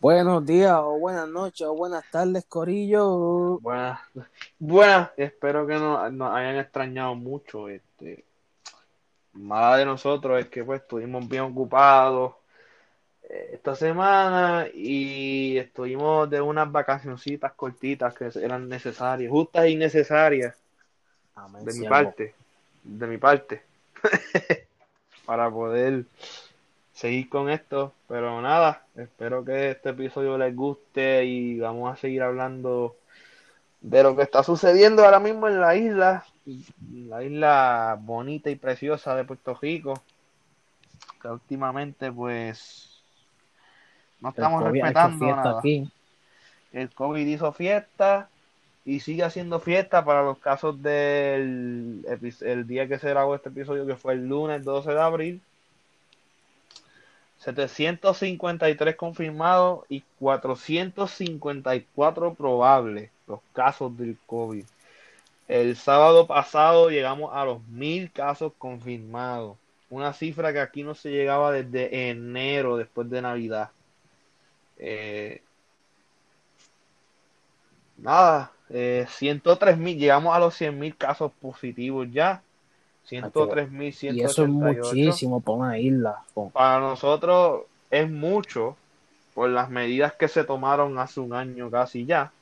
Buenos días o buenas noches o buenas tardes, Corillo. Buenas, buenas, espero que nos, nos hayan extrañado mucho. Este, mala de nosotros es que pues estuvimos bien ocupados eh, esta semana y estuvimos de unas vacacioncitas cortitas que eran necesarias, justas y necesarias Amén, de mi parte, de mi parte, para poder seguir con esto. Pero nada, espero que este episodio les guste y vamos a seguir hablando de lo que está sucediendo ahora mismo en la isla, la isla bonita y preciosa de Puerto Rico, que últimamente pues no El estamos COVID respetando nada. aquí. El COVID hizo fiesta y sigue haciendo fiesta para los casos del el día que se grabó este episodio, que fue el lunes 12 de abril. 753 confirmados y 454 probables los casos del COVID. El sábado pasado llegamos a los mil casos confirmados, una cifra que aquí no se llegaba desde enero, después de Navidad. Eh, nada, eh, 103 mil, llegamos a los 100 mil casos positivos ya. 103 mil Y eso es muchísimo para una isla. Para nosotros es mucho por las medidas que se tomaron hace un año casi ya.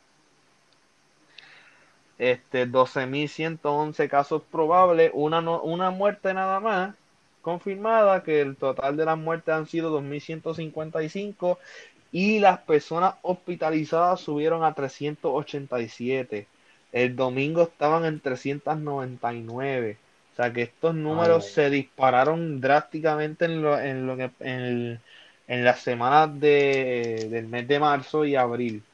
Este, 12.111 casos probables, una, no- una muerte nada más confirmada, que el total de las muertes han sido 2.155 y las personas hospitalizadas subieron a 387. El domingo estaban en 399. O sea que estos números Ay. se dispararon drásticamente en, lo, en, lo que- en, el- en las semanas de, del mes de marzo y abril.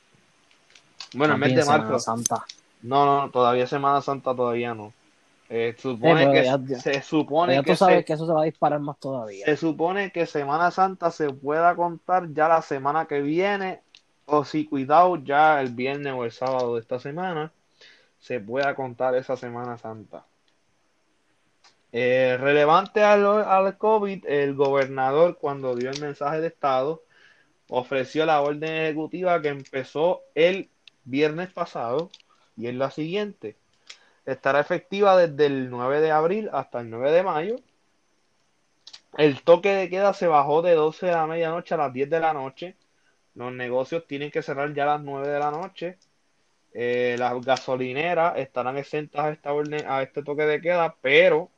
Bueno, el mes también de Semana marzo. Santa. No, no, todavía Semana Santa todavía no. Eh, Eh, supone pero que ya- ya- se supone Ya que tú sabes se, que eso se va a disparar más todavía. se supone que Semana Santa se pueda contar ya la semana que viene, o si cuidado, ya el viernes o el sábado de esta semana, se pueda contar esa Semana Santa. Eh, relevante al, al COVID, el gobernador cuando dio el mensaje de Estado ofreció la orden ejecutiva que empezó el viernes pasado y es la siguiente. Estará efectiva desde el 9 de abril hasta el 9 de mayo. El toque de queda se bajó de 12 de la medianoche a las 10 de la noche. Los negocios tienen que cerrar ya a las 9 de la noche. Eh, las gasolineras estarán exentas a esta orden, a este toque de queda, pero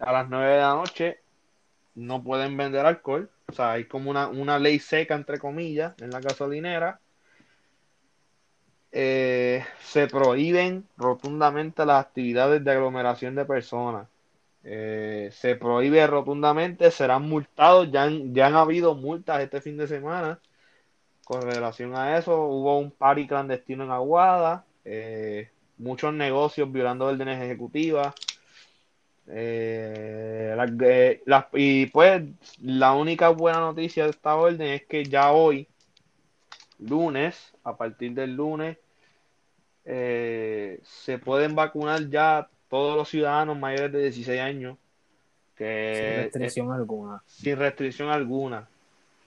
a las 9 de la noche no pueden vender alcohol. O sea, hay como una, una ley seca, entre comillas, en la gasolinera. Eh, se prohíben rotundamente las actividades de aglomeración de personas. Eh, se prohíbe rotundamente, serán multados. Ya han, ya han habido multas este fin de semana con relación a eso. Hubo un party clandestino en Aguada, eh, muchos negocios violando órdenes ejecutivas. Eh, la- eh, las- y pues la única buena noticia de esta orden es que ya hoy, lunes, a partir del lunes, eh, se pueden vacunar ya todos los ciudadanos mayores de 16 años, Sin que restricción alguna. sin restricción alguna.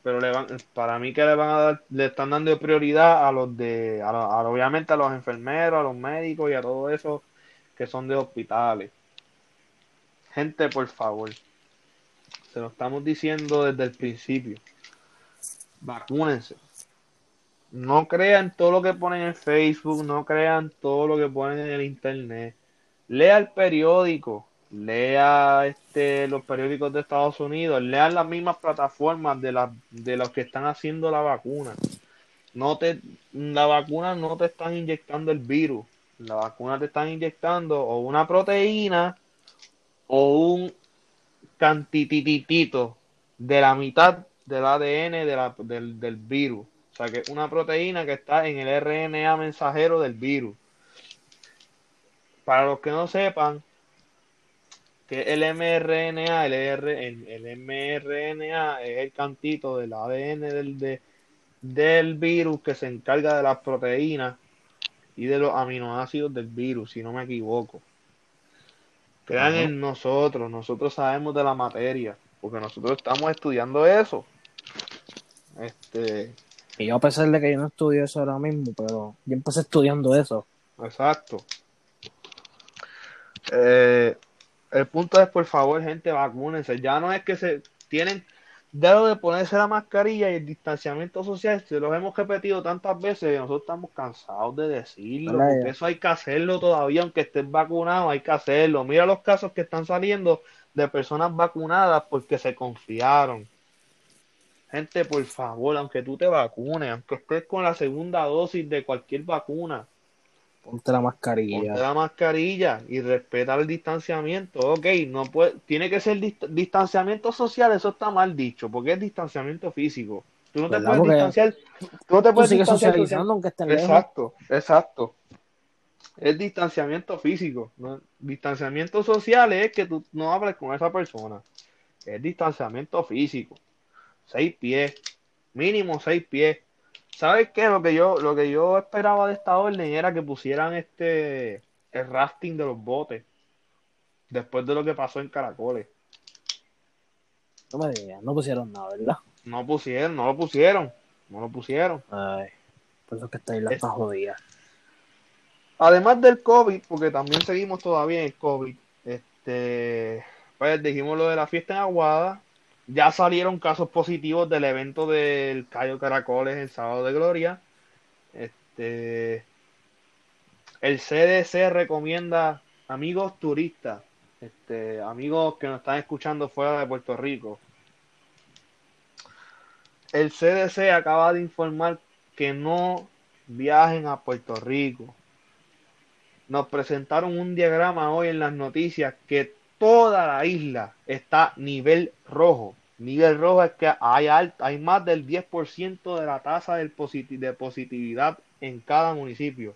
Pero le van, para mí que le van a dar, le están dando prioridad a los de, a, obviamente a los enfermeros, a los médicos y a todos esos que son de hospitales. Gente, por favor, se lo estamos diciendo desde el principio. Vacúnense. No crean todo lo que ponen en Facebook, no crean todo lo que ponen en el internet. Lea el periódico, lea este, los periódicos de Estados Unidos, lean las mismas plataformas de, la- de los que están haciendo la vacuna. No te, la vacuna no te están inyectando el virus, la vacuna te están inyectando o una proteína o un cantititito de la mitad del ADN de la- del, del virus. O sea, que es una proteína que está en el RNA mensajero del virus. Para los que no sepan, que el mRNA, el, R- el, mRNA es el cantito del ADN del, de- del virus que se encarga de las proteínas y de los aminoácidos del virus, si no me equivoco. Crean en nosotros, nosotros sabemos de la materia, porque nosotros estamos estudiando eso. Este, Y yo a pesar de que yo no estudio eso ahora mismo, pero yo empecé estudiando eso. Exacto. Eh, el punto es, por favor, gente, vacúnense. Ya no es que se tienen de de ponerse la mascarilla y el distanciamiento social, se los hemos repetido tantas veces, nosotros estamos cansados de decirlo, porque eso hay que hacerlo todavía, aunque estés vacunado, hay que hacerlo. Mira los casos que están saliendo de personas vacunadas porque se confiaron. Gente, por favor, aunque tú te vacunes, aunque estés con la segunda dosis de cualquier vacuna, ponte la mascarilla. Ponte la mascarilla y respeta el distanciamiento. Ok, no puede, tiene que ser distanciamiento social, eso está mal dicho, porque es distanciamiento físico. Tú no te puedes distanciar. Tú no te puedes distanciar aunque estés Exacto, exacto. Es distanciamiento físico. Distanciamiento social es que tú no hables con esa persona. Es distanciamiento físico seis pies, mínimo seis pies. ¿Sabes qué? Lo que yo, lo que yo esperaba de esta orden era que pusieran este el rafting de los botes. Después de lo que pasó en Caracoles. No me digas, no pusieron nada, ¿verdad? No pusieron, no lo pusieron. No lo pusieron. Ay, por eso que esta isla está jodida. Además del COVID, porque también seguimos todavía en el COVID, este, pues dijimos lo de la fiesta en Aguada, ya salieron casos positivos del evento del Cayo Caracoles el sábado de Gloria. Este, el CDC recomienda amigos turistas, este, amigos que nos están escuchando fuera de Puerto Rico. El CDC acaba de informar que no viajen a Puerto Rico. Nos presentaron un diagrama hoy en las noticias que toda la isla está nivel rojo. Nivel rojo es que hay, hay más del 10% de la tasa de positividad en cada municipio.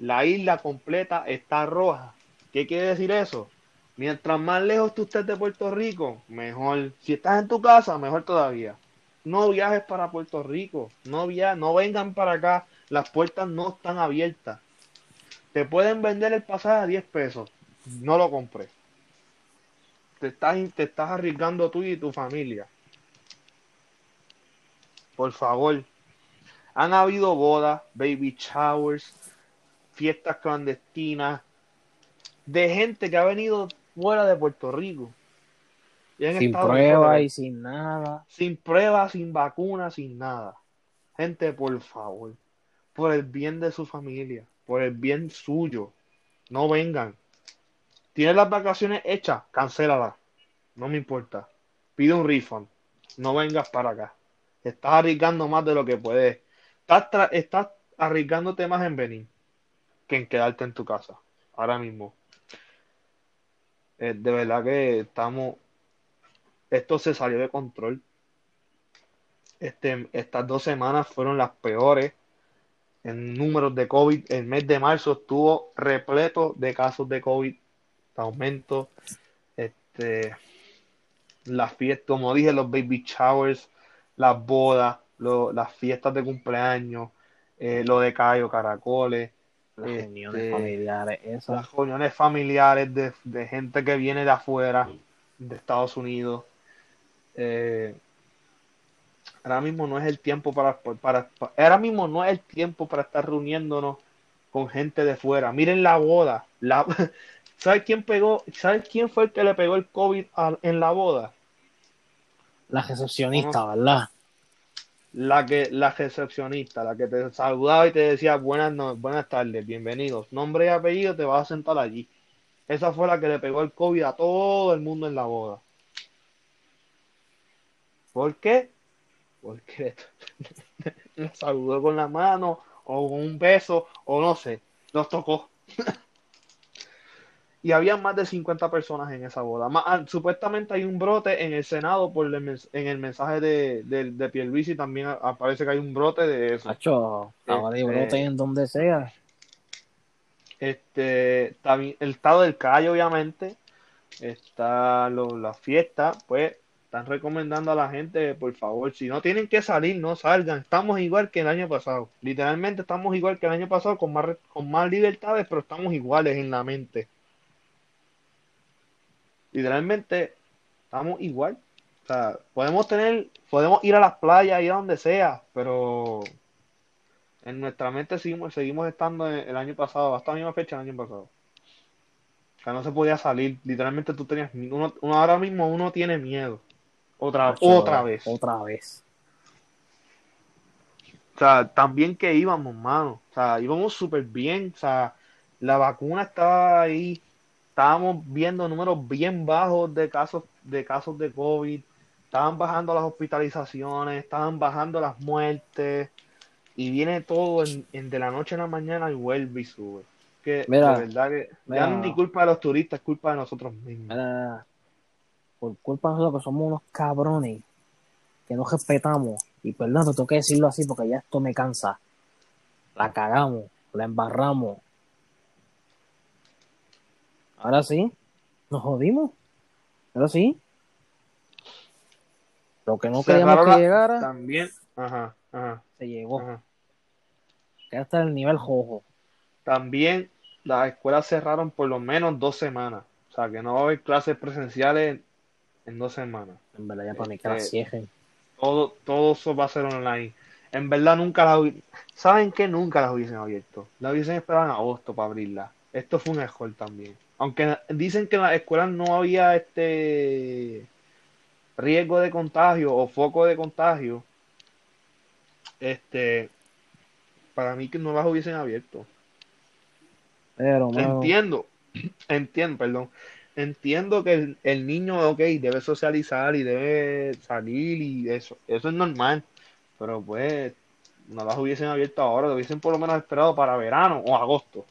La isla completa está roja. ¿Qué quiere decir eso? Mientras más lejos tú estés de Puerto Rico, mejor. Si estás en tu casa, mejor todavía. No viajes para Puerto Rico. No, via no vengan para acá. Las puertas no están abiertas. Te pueden vender el pasaje a 10 pesos. No lo compré te estás, te estás arriesgando tú y tu familia. Por favor. Han habido bodas, baby showers, fiestas clandestinas de gente que ha venido fuera de Puerto Rico. sin prueba y sin nada. Sin prueba, sin vacuna, sin nada. Gente, por favor. Por el bien de su familia. Por el bien suyo. No vengan. Tienes las vacaciones hechas, cancélalas. No me importa. Pide un refund. No vengas para acá. Estás arriesgando más de lo que puedes. Estás, arriesgándote más en venir que en quedarte en tu casa. Ahora mismo. Eh, de verdad que estamos. Esto se salió de control. Este, estas dos semanas fueron las peores en números de COVID. El mes de marzo estuvo repleto de casos de COVID aumento. Este, las fiestas, como dije, los baby showers, las bodas, las fiestas de cumpleaños, eh, lo de Cayo Caracoles. Las reuniones familiares, Las reuniones familiares de, gente que viene de afuera, de Estados Unidos. Eh, ahora mismo no es el tiempo para, para, ahora mismo no es el tiempo para estar reuniéndonos con gente de fuera. Miren la boda, la, ¿Sabes quién pegó? ¿Sabes quién fue el que le pegó el COVID en la boda? La recepcionista, ¿verdad? La que, la recepcionista, la que te saludaba y te decía buenas no, buenas tardes, bienvenidos. Nombre y apellido, te vas a sentar allí. Esa fue la que le pegó el COVID a todo el mundo en la boda. ¿Por qué? Porque me saludó con la mano o con un beso o no sé, nos tocó. y había más de 50 personas en esa boda. Ah, supuestamente hay un brote en el Senado por el, en el mensaje de, de, de Pierluisi también aparece que hay un brote de eso. Hacho, ahora este, brote en donde sea. Este, también el estado del Calle, obviamente, está la fiesta, pues están recomendando a la gente, por favor, si no tienen que salir, no salgan. Estamos igual que el año pasado. Literalmente estamos igual que el año pasado, con más, con más libertades, pero estamos iguales en la mente literalmente estamos igual. O sea, podemos tener, podemos ir a las playas, ir a donde sea, pero en nuestra mente seguimos, seguimos estando el año pasado, hasta la misma fecha el año pasado. O sea, no se podía salir. Literalmente tú tenías, uno, uno- ahora mismo uno tiene miedo. Otra, Macho, otra vez. Otra vez. O sea, también que íbamos, mano. O sea, íbamos súper bien. O sea, la vacuna estaba ahí. Estábamos viendo números bien bajos de casos de casos de COVID. Estaban bajando las hospitalizaciones, estaban bajando las muertes. Y viene todo en, en de la noche a la mañana y vuelve y sube. Que Mira, de verdad que mira. ya no es ni culpa de los turistas, es culpa de nosotros mismos. Mira, por culpa de nosotros que somos unos cabrones que no respetamos. Y perdón, te tengo que decirlo así porque ya esto me cansa. La cagamos, la embarramos. Ahora sí, nos jodimos. Ahora sí. Lo que no queríamos que llegara, También, ajá, ajá, se llegó. ajá. Que hasta el nivel jojo. También las escuelas cerraron por lo menos dos semanas. O sea, que no va a haber clases presenciales en dos semanas. En verdad, ya para mí que la Este, cierren. Todo, todo eso va a ser online. En verdad nunca las ¿Saben qué? Nunca las hubiesen abierto. Las hubiesen esperado en agosto para abrirlas. Esto fue un error también. Aunque dicen que en las escuelas no había este riesgo de contagio o foco de contagio, este, para mí que no las hubiesen abierto. Pero, mano, Entiendo, entiendo, perdón. Entiendo que el, el niño, ok, debe socializar y debe salir y eso, eso es normal. Pero pues, no las hubiesen abierto ahora, lo hubiesen por lo menos esperado para verano o agosto.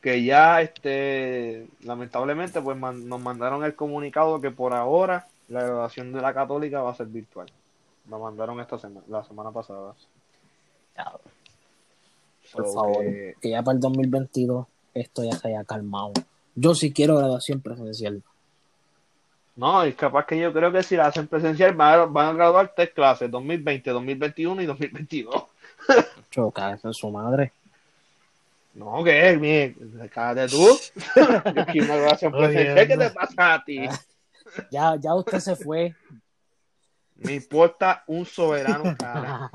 Que ya, este, lamentablemente, pues man- nos mandaron el comunicado que por ahora la graduación de la católica va a ser virtual. Lo mandaron esta semana, la semana pasada. por So favor, que- que ya para el 2022 esto ya se haya calmado. Yo sí quiero graduación presencial. No, es capaz que yo creo que si la hacen presencial van a, van a graduar tres clases, 2020, 2021 y 2022. Choca, esa es su madre. No, ¿qué? Mire, cállate tú. Yo una. ¿Qué te pasa a ti? Ya, ya usted se fue. Me importa un soberano cara.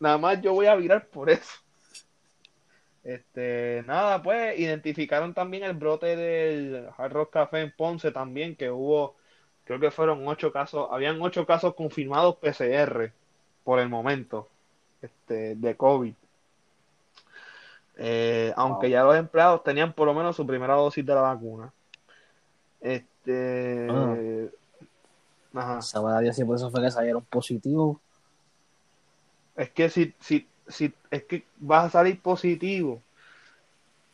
Nada más yo voy a virar por eso. Este, nada, pues identificaron también el brote del Hard Rock Café en Ponce también, que hubo, creo que fueron ocho casos, habían ocho casos confirmados PCR por el momento, este, de COVID. Eh, aunque ya los empleados tenían por lo menos su primera dosis de la vacuna. Este, ajá. Sabrá Dios si por eso fue que salieron positivos. Es que si, si, si, es que vas a salir positivo,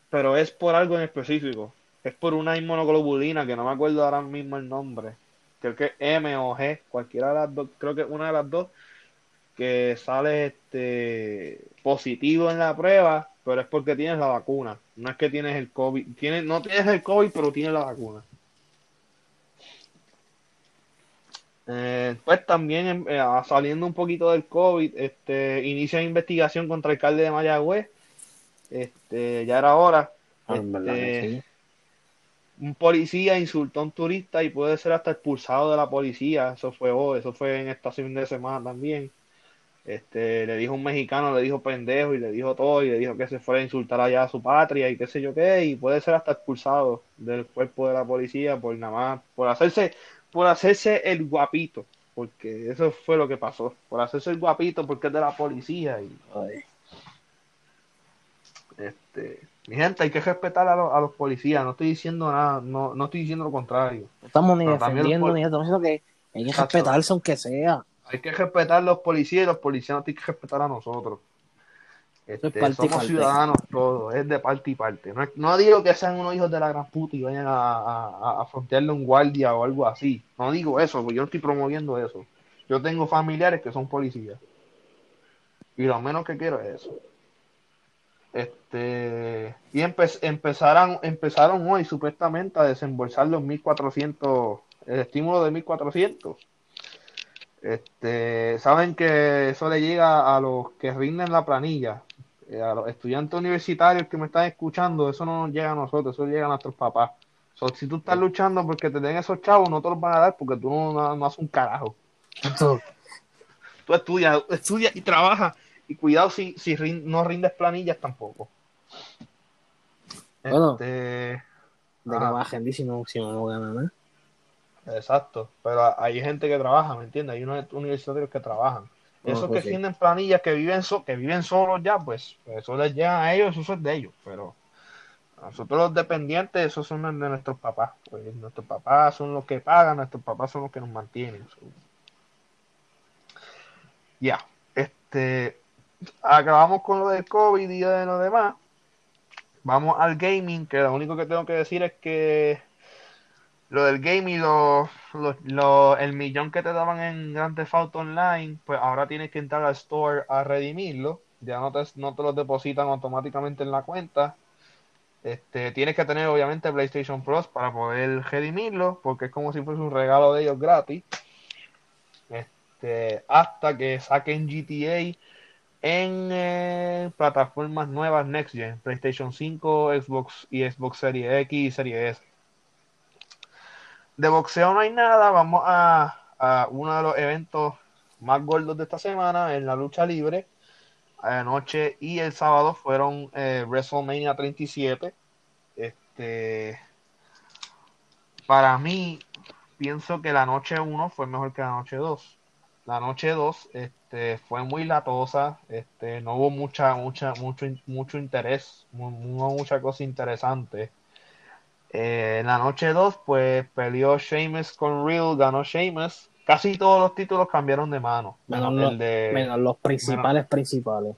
pero es por algo en específico. Es por una inmunoglobulina que no me acuerdo ahora mismo el nombre. Creo que M o G, cualquiera de las dos, creo que una de las dos, que sale este positivo en la prueba, pero es porque tienes la vacuna. No es que tienes el COVID, tienes, no tienes el COVID, pero tienes la vacuna. Eh, pues también em, eh, ah, saliendo un poquito del COVID, este, inicia investigación contra el alcalde de Mayagüez. Este, ya era hora. Ah, Este, un policía insultó a un turista y puede ser hasta expulsado de la policía. Eso fue hoy, eso fue en esta fin de semana también. Este, le dijo un mexicano, le dijo pendejo y le dijo todo y le dijo que se fuera a insultar allá a su patria y qué sé yo qué y puede ser hasta expulsado del cuerpo de la policía por nada más, por hacerse, por hacerse el guapito, porque eso fue lo que pasó, por hacerse el guapito porque es de la policía y Ay, este, mi gente, hay que respetar a, los- a los policías, no estoy diciendo nada, no, no estoy diciendo lo contrario. no estamos ni defendiendo ni estamos diciendo que hay que respetarse aunque sea. Hay que respetar a los policías y los policías nos tienen que respetar a nosotros. Este, es parte y somos parte. ciudadanos todos, es de parte y parte. No, digo que sean unos hijos de la gran puta y vayan a, a, a- a frontearle un guardia o algo así. No digo eso, porque yo no estoy promoviendo eso. Yo tengo familiares que son policías. Y lo menos que quiero es eso. Este, y empe- empezaron, empezaron hoy supuestamente a desembolsar los 1400, el estímulo de 1400. Este, saben que eso le llega a los que rinden la planilla. eh, a los estudiantes universitarios que me están escuchando, eso no nos llega a nosotros, eso llega a nuestros papás. So, si tú estás luchando porque te den esos chavos, no te los van a dar porque tú no, no, no haces un carajo. Tú estudias, estudias y trabajas. Y cuidado si, si rin- no rindes planillas tampoco. Bueno. Este, De que bajen, si no, si no, no ganan nada. Exacto, pero hay gente que trabaja, ¿me entiendes? Hay unos universitarios que trabajan. No, Esos pues que sí. tienen planillas que viven so- que viven solos ya, pues eso les llega a ellos, eso es de ellos, pero nosotros los dependientes, esos son de nuestros papás, pues nuestros papás son los que pagan, nuestros papás son los que nos mantienen. so. Ya, este, acabamos con lo del COVID y de lo demás. Vamos al gaming, que lo único que tengo que decir es que lo del gaming, lo, lo- lo- el millón que te daban en Grand Theft Online, pues ahora tienes que entrar al store a redimirlo. Ya no te, no te los depositan automáticamente en la cuenta. Este, tienes que tener obviamente PlayStation Plus para poder redimirlo, porque es como si fuese un regalo de ellos gratis. Este, hasta que saquen GTA en eh, plataformas nuevas Next Gen, PlayStation 5, Xbox y Xbox Series X y Series S. De boxeo no hay nada, vamos a, uno de los eventos más gordos de esta semana en la lucha libre. Anoche y el sábado fueron eh, WrestleMania 37. Este, para mí, pienso que la noche 1 fue mejor que la noche 2. La noche 2 este, fue muy latosa, este, no hubo mucha, mucha, mucho, mucho interés, no hubo mucha cosa interesante. Eh, en la noche 2, pues peleó Sheamus con Real, ganó Sheamus. Casi todos los títulos cambiaron de mano, Menos menos los- el de... Menos los principales, principales.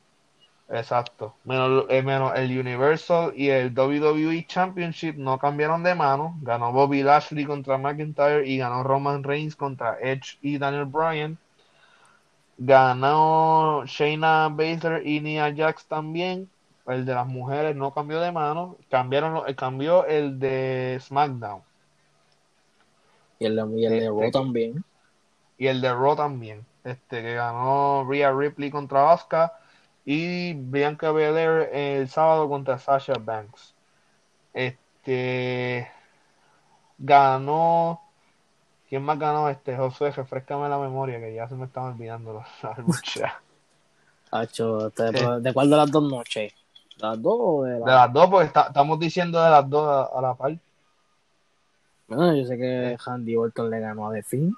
Exacto. Menos, eh, menos el Universal y el WWE Championship no cambiaron de mano. Ganó Bobby Lashley contra McIntyre y ganó Roman Reigns contra Edge y Daniel Bryan. Ganó Shayna Baszler y Nia Jax también. El de las mujeres no cambió de mano. Cambiaron, eh, cambió el de SmackDown. Y el, de- y el de Este, Raw también. Y el de Raw también. Este que ganó Rhea Ripley contra Asuka y Bianca Belair el sábado contra Sasha Banks. Este ganó. ¿Quién más ganó? Este Josué, refrescame la memoria que ya se me están olvidando las luchas. Hacho, este, ¿De cuál de las dos noches? ¿De las dos o de De las dos, porque está- estamos diciendo de las dos a, a la par. Bueno, yo sé que Handy Orton le ganó a The Finn.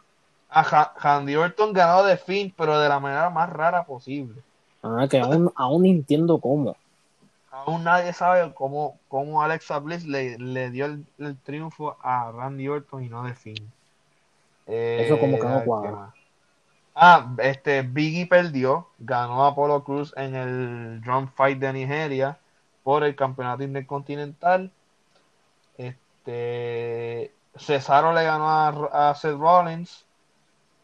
Ah, Randy Orton ganó de Finn, pero de la manera más rara posible. Ah, que aún, aún entiendo cómo. Aún nadie sabe cómo, cómo Alexa Bliss le, le dio el, el triunfo a Randy Orton y no de Finn. Eh, Eso como que no a ver, cuadra. Ah, este Biggie perdió, ganó a Apollo Cruz en el Drum Fight de Nigeria por el campeonato intercontinental. Este Cesaro le ganó a, a Seth Rollins.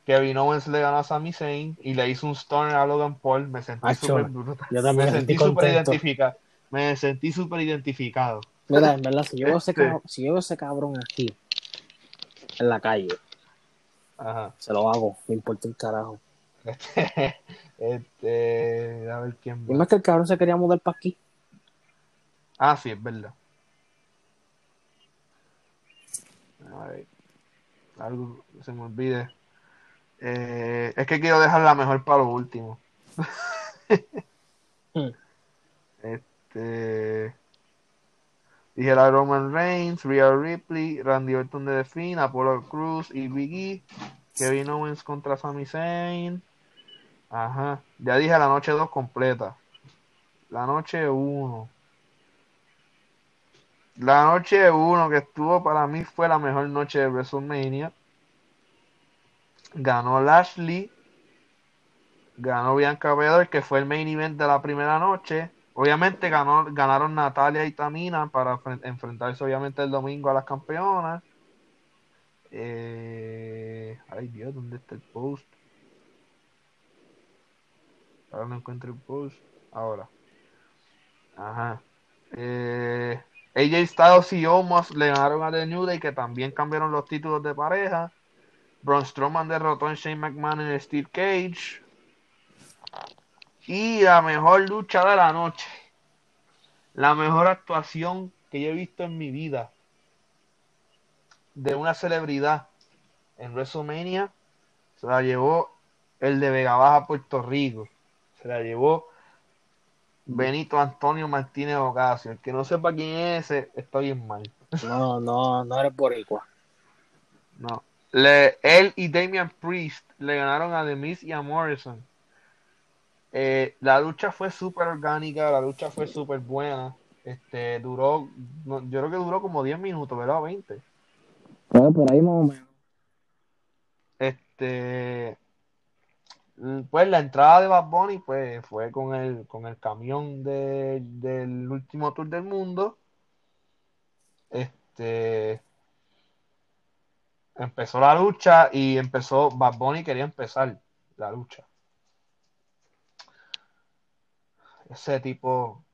Kevin Owens le ganó a Sami Zayn y le hizo un stunner a Logan Paul. Me sentí súper brutal. Yo también Me sentí súper identificado. Me sentí súper identificado. Mira, en verdad, si yo, veo ese Este. cabrón, si yo veo ese cabrón aquí, en la calle, Ajá. se lo hago, me importa un carajo. Este, este, a ver quién va. más que el cabrón se quería mudar para aquí. Ah, sí, es verdad. A ver, algo se me olvide. Eh, es que quiero dejar la mejor para lo último. Hmm. Este. Dije la Roman Reigns, Rhea Ripley, Randy Orton de The Apollo Cruz y Big E, Kevin Owens contra Sami Zayn. Ajá. Ya dije la noche 2 completa. La noche 1. La noche 1 que estuvo para mí fue la mejor noche de WrestleMania. Ganó Lashley. Ganó Bianca Belair, que fue el main event de la primera noche. Obviamente ganó, ganaron Natalia y Tamina para fren- enfrentarse obviamente el domingo a las campeonas. Eh, ay Dios, ¿dónde está el post? Ahora no encuentro el post. Ahora. Ajá. Eh, AJ Styles y Omos le ganaron a The New Day, que también cambiaron los títulos de pareja. Braun Strowman derrotó a Shane McMahon en el Steve Cage. Y la mejor lucha de la noche. La mejor actuación que yo he visto en mi vida de una celebridad en WrestleMania se la llevó el de Vega Baja, Puerto Rico. Se la llevó Benito Antonio Martínez Ocasio. El que no sepa quién es ese, está bien mal. No, no, no eres boricua. No. Le, él y Damian Priest le ganaron a The Miz y a Morrison. Eh, la lucha fue súper orgánica, la lucha fue súper buena. Este, duró, no, yo creo que duró como 10 minutos, ¿verdad? 20. Pues por ahí más o menos. Este, pues la entrada de Bad Bunny pues, fue con el, con el camión de, del último tour del mundo. Este, empezó la lucha y empezó, Bad Bunny quería empezar la lucha. Ese tipo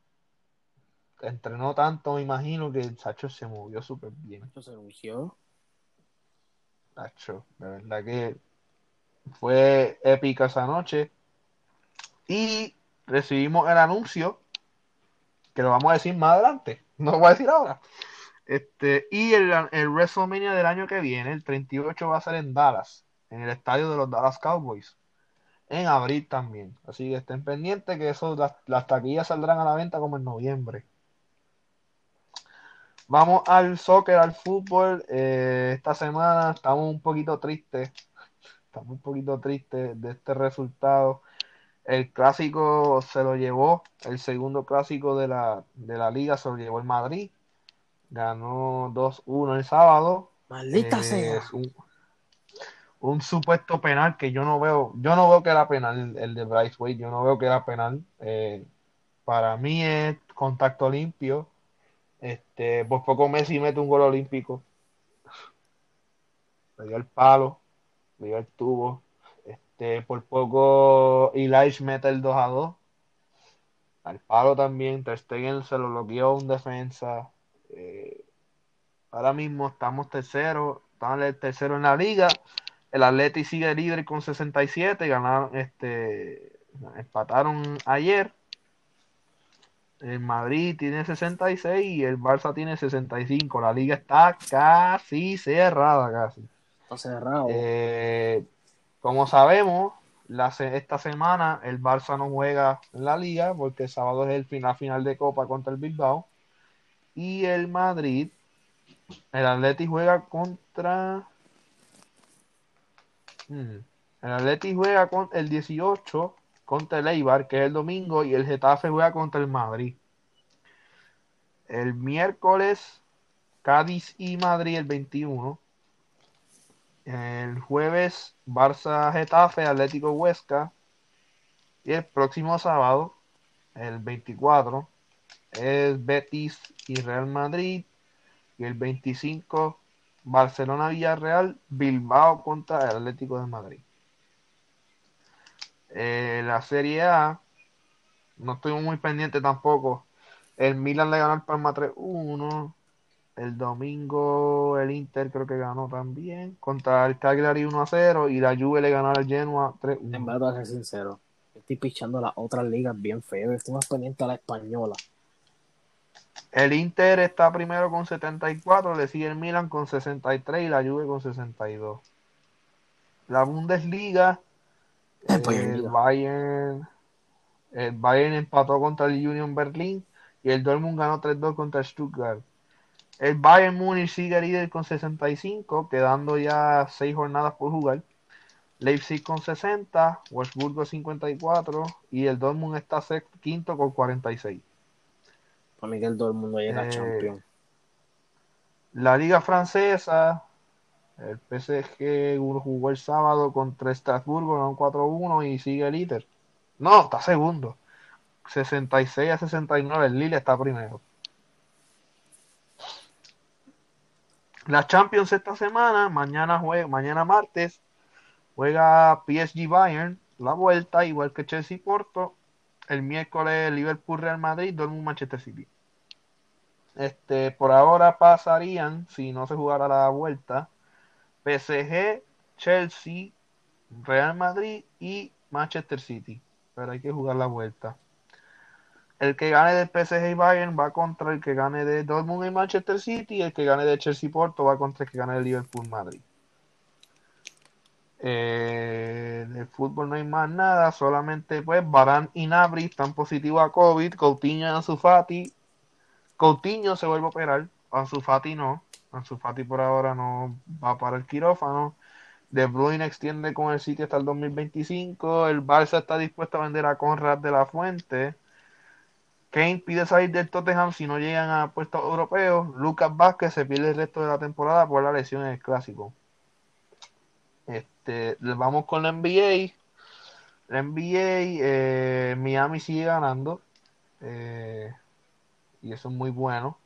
entrenó tanto, me imagino que el Sacho se movió súper bien. Se lució. Sacho, de verdad que fue épica esa noche. Y recibimos el anuncio, que lo vamos a decir más adelante, no lo voy a decir ahora. Este, y el, el WrestleMania del año que viene, el 38, va a ser en Dallas, en el estadio de los Dallas Cowboys. En abril también. Así que estén pendientes que eso, las, las taquillas saldrán a la venta como en noviembre. Vamos al soccer, al fútbol. Eh, esta semana estamos un poquito tristes. Estamos un poquito tristes de este resultado. El clásico se lo llevó, el segundo clásico de la, de la liga se lo llevó el Madrid. Ganó 2-1 el sábado. Maldita Eh, sea. un, un supuesto penal que yo no veo, yo no veo que era penal el, de Bryce Wade, yo no veo que era penal. Eh, para mí es contacto limpio. Este, por poco Messi mete un gol olímpico. Le dio el palo, le dio el tubo. Este, por poco Elias mete el 2 a 2. Al palo también. Ter Stegen se lo bloqueó un defensa. Eh, ahora mismo estamos terceros. Estamos el tercero en la liga. El Atleti sigue líder con 67. Ganaron, este, empataron ayer. El Madrid tiene 66 y el Barça tiene 65. La liga está casi cerrada, casi. Está cerrado. Eh, como sabemos, la esta semana el Barça no juega en la liga porque el sábado es el final, final de Copa contra el Bilbao. Y el Madrid, el Atleti juega contra. El Atleti juega con el 18 contra el Eibar, que es el domingo, y el Getafe juega contra el Madrid. El miércoles, Cádiz y Madrid el 21. El jueves, Barça Getafe, Atlético Huesca. Y el próximo sábado, el 24, es Betis y Real Madrid. Y el 25, Barcelona Villarreal, Bilbao contra el Atlético de Madrid. Eh, la Serie A, no estoy muy pendiente tampoco. El Milan le ganó al Palma 3-1. El domingo el Inter creo que ganó también contra el Cagliari 1 0 y la Juve le ganó al Genoa 3 En 1. verdad, ser sincero. Estoy pichando las otras ligas bien feo. Estoy más pendiente a la española. El Inter está primero con 74, le sigue el Milan con 63 y la Juve con 62. La Bundesliga, El el Bayern. El Bayern empató contra el Union Berlin y el Dortmund ganó 3-2 contra el Stuttgart. El Bayern Múnich sigue líder con 65, quedando ya 6 jornadas por jugar. Leipzig con 60, Wolfsburgo 54 y el Dortmund está sexto- quinto con 46. Para mí que el todo el mundo llega a Eh, Champions. La Liga Francesa, el PSG jugó el sábado contra Estrasburgo, ganó 4-1 y sigue líder. No, está segundo. 66 a 69, el Lille está primero. La Champions esta semana, mañana juega, mañana martes, juega PSG Bayern, la vuelta, igual que Chelsea Porto. El miércoles Liverpool Real Madrid, Dortmund Manchester City. Este, por ahora pasarían, si no se jugara la vuelta, PSG, Chelsea, Real Madrid y Manchester City. Pero hay que jugar la vuelta. el que gane del PSG y Bayern va contra el que gane de Dortmund y Manchester City y el que gane de Chelsea Porto va contra el que gane de Liverpool Madrid. Eh, fútbol no hay más nada, solamente pues Barán y Nabri están positivos a COVID, Coutinho y Ansu Fati. Coutinho se vuelve a operar, Ansu Fati no, Ansu Fati por ahora no va para el quirófano. De Bruyne extiende con el City hasta el 2025, el Barça está dispuesto a vender a Conrad de la Fuente. Kane pide salir del Tottenham si no llegan a puestos europeos. Lucas Vázquez se pierde el resto de la temporada por la lesión en el clásico. Este, vamos con la NBA. La NBA, eh, Miami sigue ganando. Eh, y eso es muy bueno.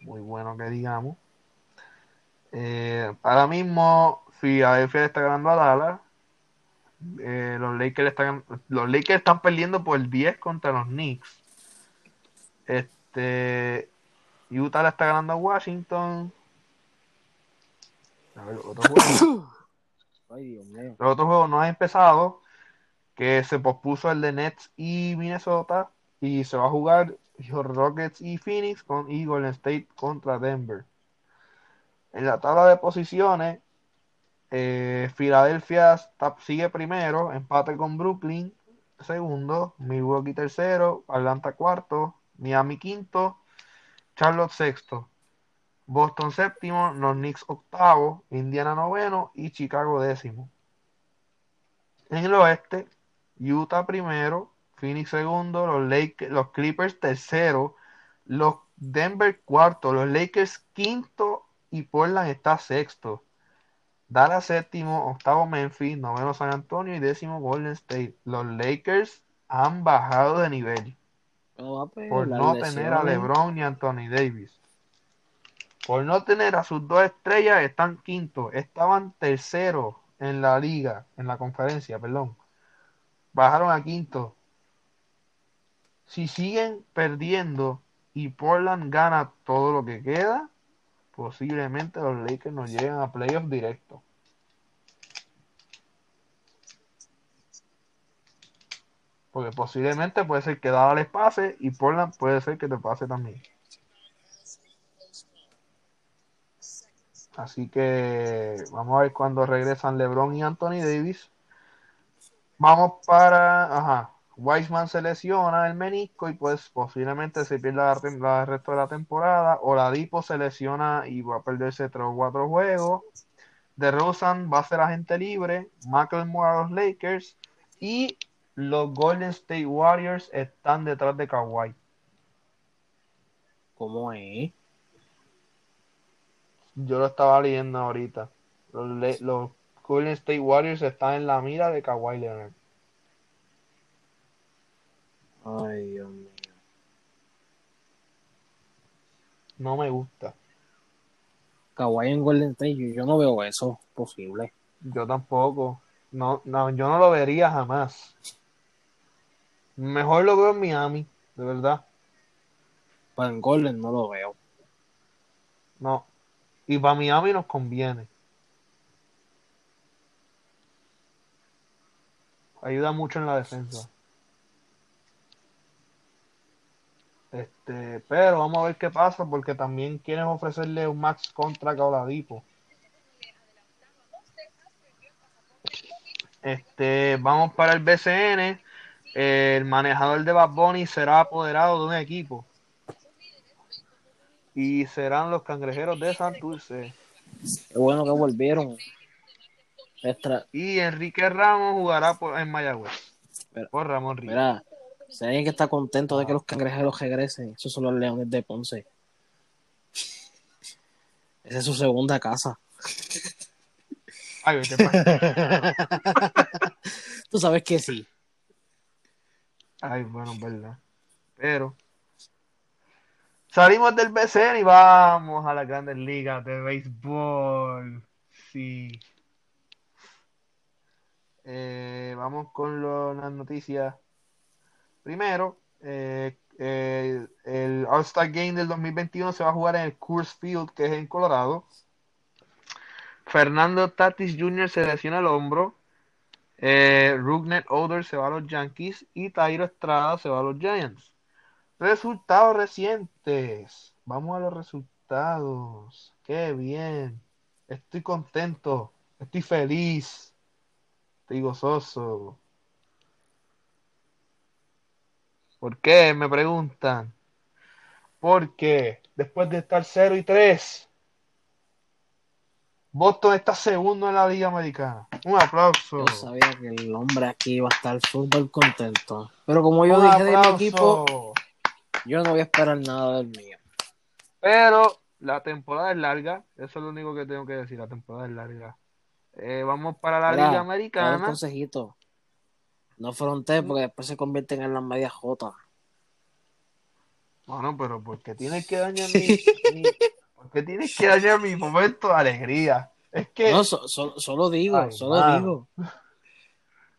Muy bueno que digamos. Eh, ahora mismo, Philadelphia está ganando a Dallas. los, Lakers están, los Lakers están perdiendo por 10 contra los Knicks. Este, Utah le está ganando a Washington. A ver, otro juego. Ay, Dios mío. No han empezado, que se pospuso el de Nets y Minnesota, y se va a jugar Rockets y Phoenix con y Golden State contra Denver. En la tabla de posiciones, eh, Filadelfia sigue primero, empate con Brooklyn, segundo, Milwaukee tercero, Atlanta cuarto, Miami quinto, Charlotte sexto. Boston séptimo, los Knicks octavo, Indiana noveno y Chicago décimo. En el oeste, Utah primero, Phoenix segundo, los, Lakers, los Clippers tercero, los Denver cuarto, los Lakers quinto y Portland está sexto. Dallas séptimo, octavo Memphis, noveno San Antonio y décimo Golden State. Los Lakers han bajado de nivel por no tener a. LeBron ni a Anthony Davis. Por no tener a sus dos estrellas, están quintos. Estaban terceros en la liga, en la conferencia, perdón. Bajaron a quinto. Si siguen perdiendo y Portland gana todo lo que queda, posiblemente los Lakers no lleguen a playoffs directos. Porque posiblemente puede ser que Dallas pase y Portland puede ser que te pase también. Así que vamos a ver cuando regresan LeBron y Anthony Davis. Vamos para, ajá, Wiseman se lesiona el menisco y pues posiblemente se pierda el resto de la temporada. Oladipo se lesiona y va a perderse tres o cuatro juegos. De Rosan va a ser agente libre. McLemore a los Lakers y los Golden State Warriors están detrás de Kawhi. ¿Cómo es? Yo lo estaba leyendo ahorita. Los, Le- los Golden State Warriors están en la mira de Kawhi Leonard. Ay, Dios mío. No me gusta. Kawhi en Golden State, yo, yo no veo eso posible. Yo tampoco. No, no, yo no lo vería jamás. Mejor lo veo en Miami, de verdad. Pero en Golden no lo veo. No. Y para Miami nos conviene. Ayuda mucho en la defensa. Este, pero vamos a ver qué pasa porque también quieren ofrecerle un max contra a Oladipo. Este, vamos para el BCN. El manejador de Bad Bunny será apoderado de un equipo. Y serán los cangrejeros de Santurce. Qué bueno que volvieron. Extra, Y Enrique Ramos jugará por, en Mayagüez. Por Ramón Ríos. mira, si alguien que está contento de que los cangrejeros regresen, esos son los leones de Ponce. Esa es su segunda casa. Ay, Tú sabes que sí. Ay, bueno, es verdad. Pero salimos del BCN y vamos a las grandes ligas de béisbol. Sí. Eh, vamos con lo- las noticias. Primero, eh, eh, el All-Star Game del 2021 se va a jugar en el Coors Field, que es en Colorado. Fernando Tatis Jr. se lesiona el hombro. Eh, Rugnet Odor se va a los Yankees y Tairo Estrada se va a los Giants. Resultados recientes. Vamos a los resultados. Qué bien. Estoy contento. Estoy feliz. Estoy gozoso. ¿Por qué? Me preguntan. Porque después de estar 0 y 3, Boston está segundo en la Liga Americana. Un aplauso. Yo sabía que el hombre aquí iba a estar súper contento. Pero como yo Un dije de mi aplauso. equipo, yo no voy a esperar nada del mío. Pero la temporada es larga. Eso es lo único que tengo que decir. La temporada es larga. Eh, vamos para la Mira, Liga ahora Un Americana. consejito. No frontees porque después se convierten en las medias J. Bueno, pero ¿por qué tienes que dañar mi, mi- ¿por qué tienes que dañar mi momento de alegría? Es que No, so- so- solo digo, Ay, solo digo.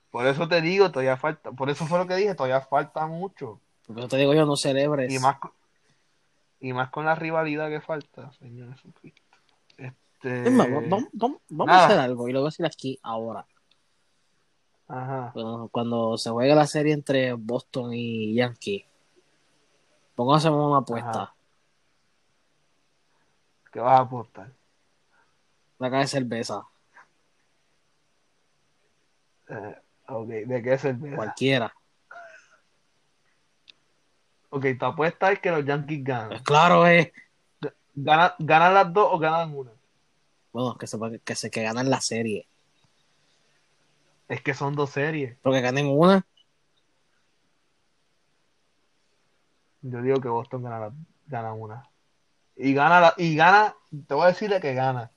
por eso te digo, todavía falta, por eso fue lo que dije, todavía falta mucho. Yo te digo yo, no celebres. Y más con, y más con la rivalidad que falta, Señor Jesucristo. Este, Es más, vamos, vamos- a hacer algo y lo voy a decir aquí ahora. Ajá. Cuando, cuando se juegue la serie entre Boston y Yankee, pongamos una apuesta. Ajá. ¿Qué vas a apostar? Una caja de cerveza, Eh, ok, ¿de qué cerveza? cualquiera. Ok, tu apuesta es que los Yankees Pues ganan. claro, eh. ¿Ganan, ganan las dos o ganan una? Bueno, que se, que se que ganen la serie. Es que son dos series. Pero que ganen una. Yo digo que Boston gana, la- gana una. Y gana, la, y gana, te voy a decirle que gana.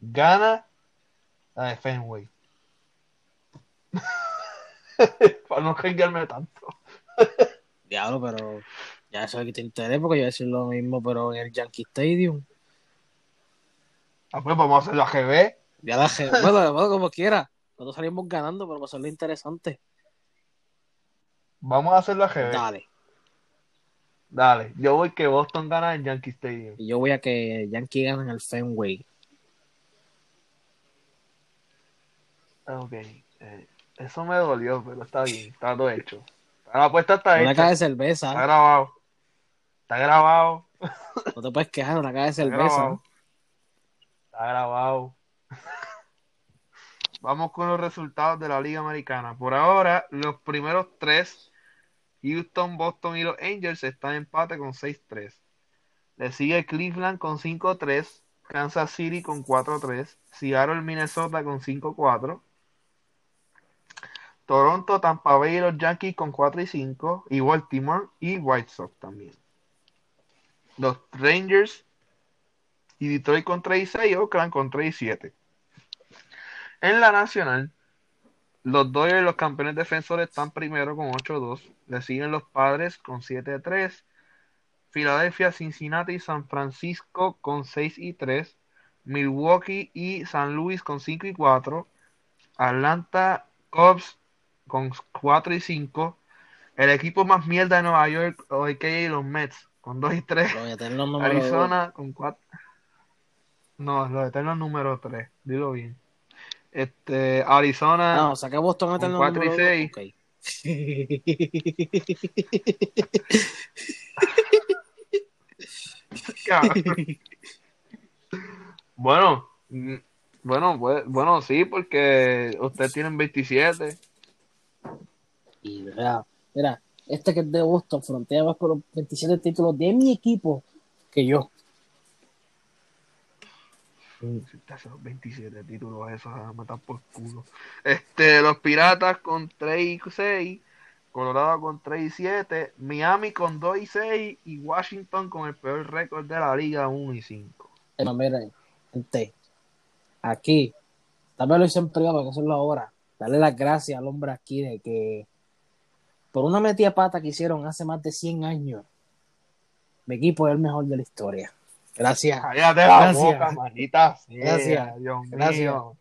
Gana la de Fenway. Para no cambiarme tanto. Diablo, pero ya eso es que te interesa porque yo voy a decir lo mismo, pero en el Yankee Stadium. Ah, pues vamos a hacer la GB. Ya la gente, bueno, bueno, como quiera. Nosotros salimos ganando, pero va a ser lo interesante. Vamos a hacer la GB. Dale. Dale, yo voy que Boston gana en Yankee Stadium. Y yo voy a que Yankee ganen el Fenway. Ok, eh, eso me dolió, pero está bien, está todo hecho. La apuesta está Una hecha, caja de está cerveza. grabado. Está grabado. No te puedes quejar, una caja de Está cerveza. grabado. Está grabado. Vamos con los resultados de la Liga Americana. Por ahora, los primeros tres, Houston, Boston y los Angels, están en empate con 6-3. Le sigue Cleveland con 5-3, Kansas City con 4-3, Seattle, Minnesota con 5-4, Toronto, Tampa Bay y los Yankees con 4 y 5, y Baltimore y White Sox también. Los Rangers y Detroit con 3 y 6 y Oakland con 3 y 7. En la nacional, los Dodgers, los campeones defensores, están primero con 8-2. Le siguen los Padres con 7-3. Filadelfia, Cincinnati y San Francisco con 6 y 3. Milwaukee y San Luis con 5 y 4. Atlanta, Cubs con 4 y 5. El equipo más mierda de Nueva York, o a.k.a. los Mets, con 2 y 3. Los. Arizona con 4. No, los eternos número 3. Dilo bien. Este, Arizona. No, sea que Boston Con eterno cuatro y número dos. seis. Cabrón. bueno, mm, bueno, pues, bueno, sí, porque ustedes tienen 27. Y mira, mira, este que es de Boston frontea más con los 27 títulos de mi equipo que yo. Si te haces los 27 títulos, eso se matan por culo. Este, los Piratas con 3 y 6, Colorado con 3 y 7, Miami con 2 y 6 y Washington con el peor récord de la liga 1 y 5. Eh, miren, gente, aquí, también lo hice en privado porque eso es la hora. Darle las gracias al hombre aquí de que por una metida pata que hicieron hace más de 100 años, mi equipo es el mejor de la historia. Gracias. Cállate la Gracias. boca, manita. Gracias. Dios Gracias. mío.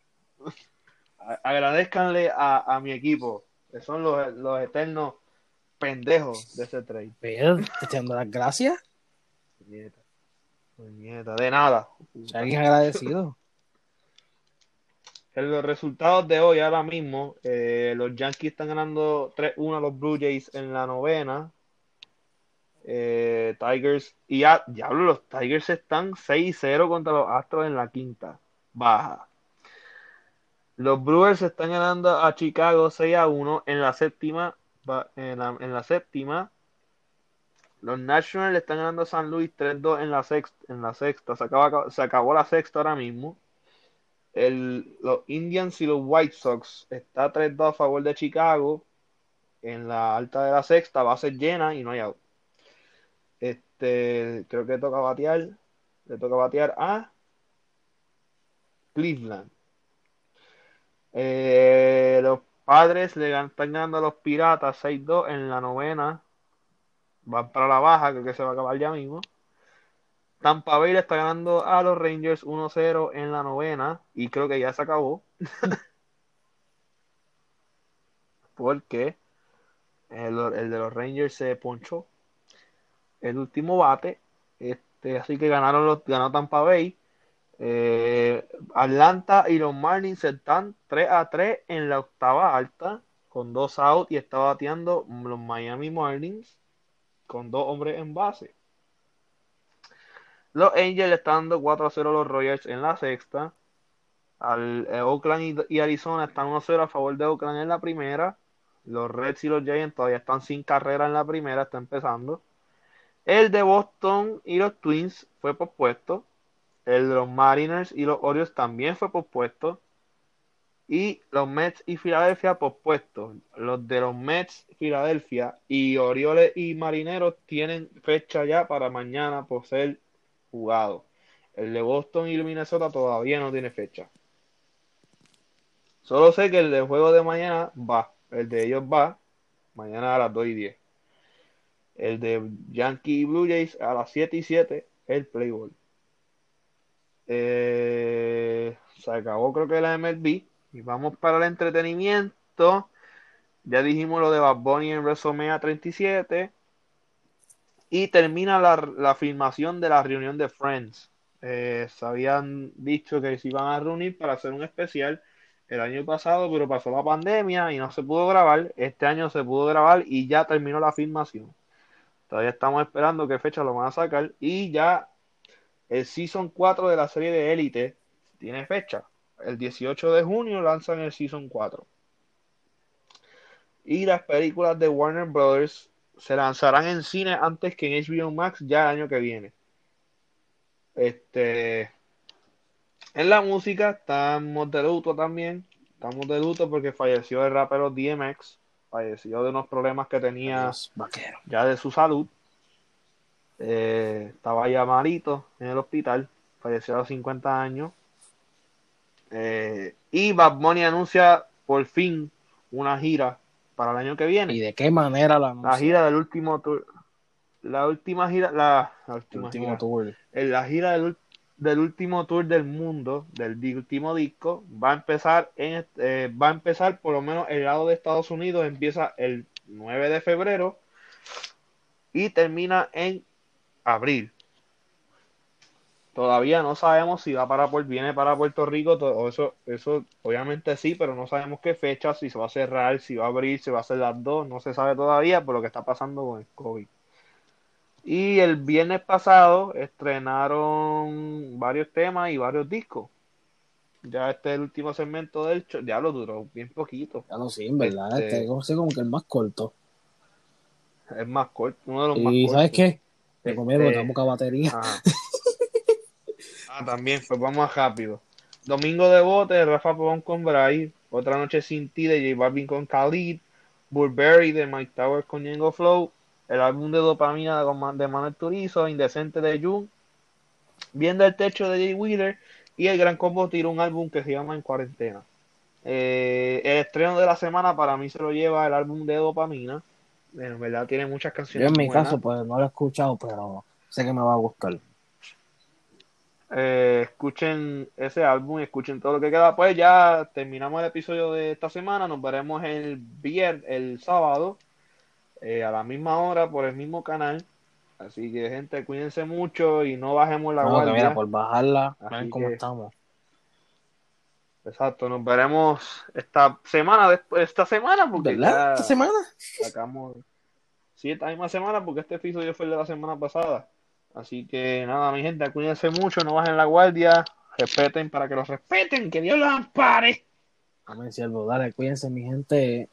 Agradezcanle a, a mi equipo, que son los, los eternos pendejos de ese trade. Pero, te dando las gracias. Puñeta. Puñeta, de nada. Alguien agradecido. En los resultados de hoy, ahora mismo, eh, los Yankees están ganando 3-1 a los Blue Jays en la novena. Eh, Tigers. Y ya, diablo, los Tigers están 6-0 contra los Astros en la quinta. Baja. Los Brewers están ganando a Chicago 6 a 1 en la séptima. En la, en la séptima. Los Nationals están ganando a San Luis 3-2 en la sexta. En la sexta. Se, acaba, se acabó la sexta ahora mismo. El, los Indians y los White Sox está 3-2 a favor de Chicago. En la alta de la sexta ser llena y no hay out. Este, creo que toca batear. Le toca batear a Cleveland. Eh, los padres le están ganando a los Piratas 6-2 en la novena. Van para la baja, creo que se va a acabar ya mismo. Tampa Bay le está ganando a los Rangers 1-0 en la novena. Y creo que ya se acabó. Porque el, de los Rangers se ponchó. El último bate. Este, así que ganaron los, ganó Tampa Bay. Eh, Atlanta y los Marlins están 3 a 3 en la octava alta con dos outs y está bateando los Miami Marlins con dos hombres en base. Los Angels están dando 4 a 0 a los Royals en la sexta. Al, eh, Oakland y, Arizona están 1 a 0 a favor de Oakland en la primera. Los Reds y los Giants todavía están sin carrera en la primera, está empezando. El de Boston y los Twins fue pospuesto. El de los Mariners y los Orioles también fue pospuesto. Y los Mets y Filadelfia pospuestos. Los de los Mets, Filadelfia y Orioles y Marineros tienen fecha ya para mañana por ser jugado. El de Boston y Minnesota todavía no tiene fecha. Solo sé que el de juego de mañana va. El de ellos va mañana a las 2 y 10. El de Yankee y Blue Jays a las 7 y 7, el Playboy. Eh, se acabó creo que la MLB. Y vamos para el entretenimiento. Ya dijimos lo de Bad Bunny en WrestleMania 37. Y termina la, filmación de la reunión de Friends. Eh, se habían dicho que se iban a reunir para hacer un especial el año pasado, pero pasó la pandemia y no se pudo grabar. Este año se pudo grabar y ya terminó la filmación. Todavía estamos esperando qué fecha lo van a sacar. Y ya el Season 4 de la serie de Elite tiene fecha. El 18 de junio lanzan el Season 4. Y las películas de Warner Brothers se lanzarán en cine antes que en HBO Max ya el año que viene. Este. En la música estamos de luto también. Estamos de luto porque falleció el rapero DMX. Falleció de unos problemas que tenía ya de su salud. Eh, estaba ya malito en el hospital. Falleció a los 50 años. Eh, y Bad Bunny anuncia por fin una gira para el año que viene. ¿Y de qué manera la La gira del último tour. La última gira, la, última gira, tour. La gira del, del, último tour del mundo, del último disco, va a empezar en eh, va a empezar por lo menos el lado de Estados Unidos, empieza el 9 de febrero y termina en abril. Todavía no sabemos si va para viene para Puerto Rico, todo eso, eso obviamente sí, pero no sabemos qué fecha, si se va a cerrar, si va a abrir, si va a ser las dos, no se sabe todavía por lo que está pasando con el COVID. Y el viernes pasado estrenaron varios temas y varios discos. Ya este es el último segmento del show, ya lo duró bien poquito. Ya no sé, en verdad, este, este como que el más corto. Es más corto, uno de los más cortos. ¿Y sabes qué? Me comieron este, poca batería. Ah, también, pues vamos rápido. Domingo de bote, Rafa Pabón con Bray. Otra noche sin ti de J Balvin con Khalid. Burberry de Mike Towers con Yengo Flow. El álbum de dopamina de Manuel Turizo. Indecente de June. Viendo el techo de Jay Wheeler. Y el Gran Combo tira un álbum que se llama En Cuarentena. Eh, el estreno de la semana para mí se lo lleva el álbum de dopamina. en verdad tiene muchas canciones. Yo en mi caso, pues no lo he escuchado, pero sé que me va a gustar. Eh, escuchen ese álbum escuchen todo lo que queda. Pues ya terminamos el episodio de esta semana. Nos veremos el viernes, el sábado, eh, a la misma hora por el mismo canal. Así que, gente, cuídense mucho y no bajemos la guardia. por bajarla, ven cómo estamos. Exacto, nos veremos esta semana, después, esta semana, porque ¿Esta semana? Sacamos, Sí, esta misma semana, porque este episodio fue el de la semana pasada. Así que nada, mi gente, cuídense mucho, no bajen la guardia, respeten para que los respeten, que Dios los ampare. Amén, siervo. Dale, cuídense, mi gente.